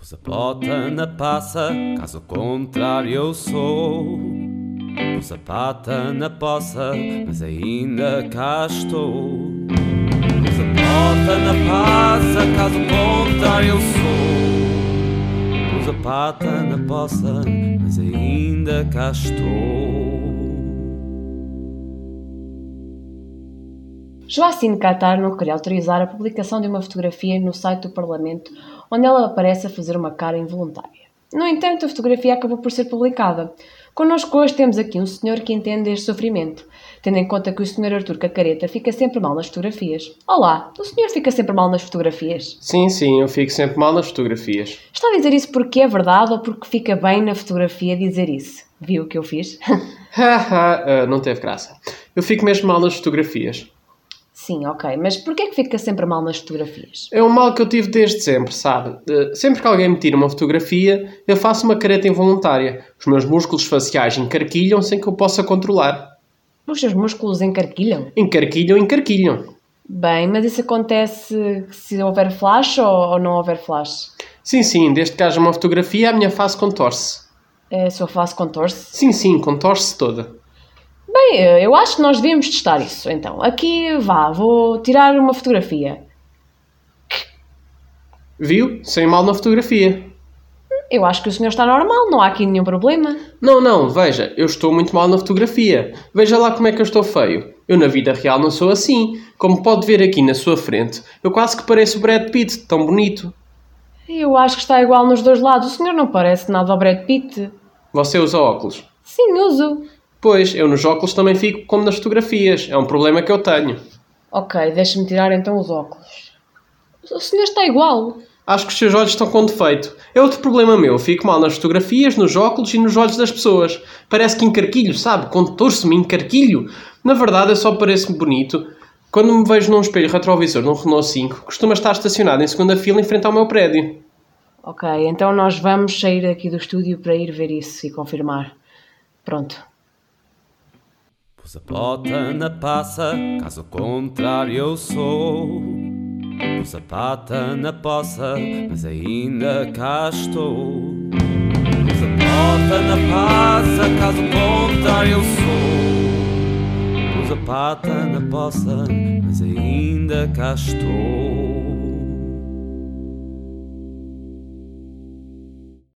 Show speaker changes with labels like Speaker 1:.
Speaker 1: Pus a bota na passa, caso contrário eu sou. Pus a pata na poça, mas ainda cá estou. Pus a na passa, caso contrário eu sou. Pus a pata na poça, mas ainda cá estou.
Speaker 2: Joacine Catar não queria autorizar a publicação de uma fotografia no site do Parlamento onde ela aparece a fazer uma cara involuntária. No entanto, a fotografia acabou por ser publicada. Connosco hoje temos aqui um senhor que entende este sofrimento, tendo em conta que o senhor Artur Cacareta fica sempre mal nas fotografias. Olá, o senhor fica sempre mal nas fotografias?
Speaker 3: Sim, sim, eu fico sempre mal nas fotografias.
Speaker 2: Está a dizer isso porque é verdade ou porque fica bem na fotografia dizer isso? Viu o que eu fiz?
Speaker 3: Haha, uh, não teve graça. Eu fico mesmo mal nas fotografias.
Speaker 2: Sim, ok. Mas porquê é que fica sempre mal nas fotografias?
Speaker 3: É um mal que eu tive desde sempre, sabe? Sempre que alguém me tira uma fotografia, eu faço uma careta involuntária. Os meus músculos faciais encarquilham sem que eu possa controlar.
Speaker 2: Os seus músculos encarquilham?
Speaker 3: Encarquilham, encarquilham.
Speaker 2: Bem, mas isso acontece se houver flash ou, ou não houver flash?
Speaker 3: Sim, sim, desde que haja uma fotografia, a minha face contorce.
Speaker 2: É, a sua face contorce?
Speaker 3: Sim, sim, contorce toda.
Speaker 2: Bem, eu acho que nós devíamos testar isso. Então, aqui vá, vou tirar uma fotografia.
Speaker 3: Viu? Sem mal na fotografia.
Speaker 2: Eu acho que o senhor está normal, não há aqui nenhum problema.
Speaker 3: Não, não, veja, eu estou muito mal na fotografia. Veja lá como é que eu estou feio. Eu na vida real não sou assim. Como pode ver aqui na sua frente, eu quase que pareço o Brad Pitt, tão bonito.
Speaker 2: Eu acho que está igual nos dois lados. O senhor não parece nada ao Brad Pitt.
Speaker 3: Você usa óculos?
Speaker 2: Sim, uso.
Speaker 3: Pois, eu nos óculos também fico como nas fotografias. É um problema que eu tenho.
Speaker 2: Ok, deixe-me tirar então os óculos. O senhor está igual.
Speaker 3: Acho que os seus olhos estão com defeito. É outro problema meu. Fico mal nas fotografias, nos óculos e nos olhos das pessoas. Parece que encarquilho, sabe? Contorço-me, encarquilho. Na verdade, eu só pareço bonito. Quando me vejo num espelho retrovisor num Renault 5, costuma estar estacionado em segunda fila em frente ao meu prédio.
Speaker 2: Ok, então nós vamos sair aqui do estúdio para ir ver isso e confirmar. Pronto.
Speaker 1: Pus a bota na passa, caso contrário eu sou. Pus a pata na poça, mas ainda cá estou. Pus a bota na passa, caso contrário eu sou. Pus a pata na poça, mas ainda cá estou.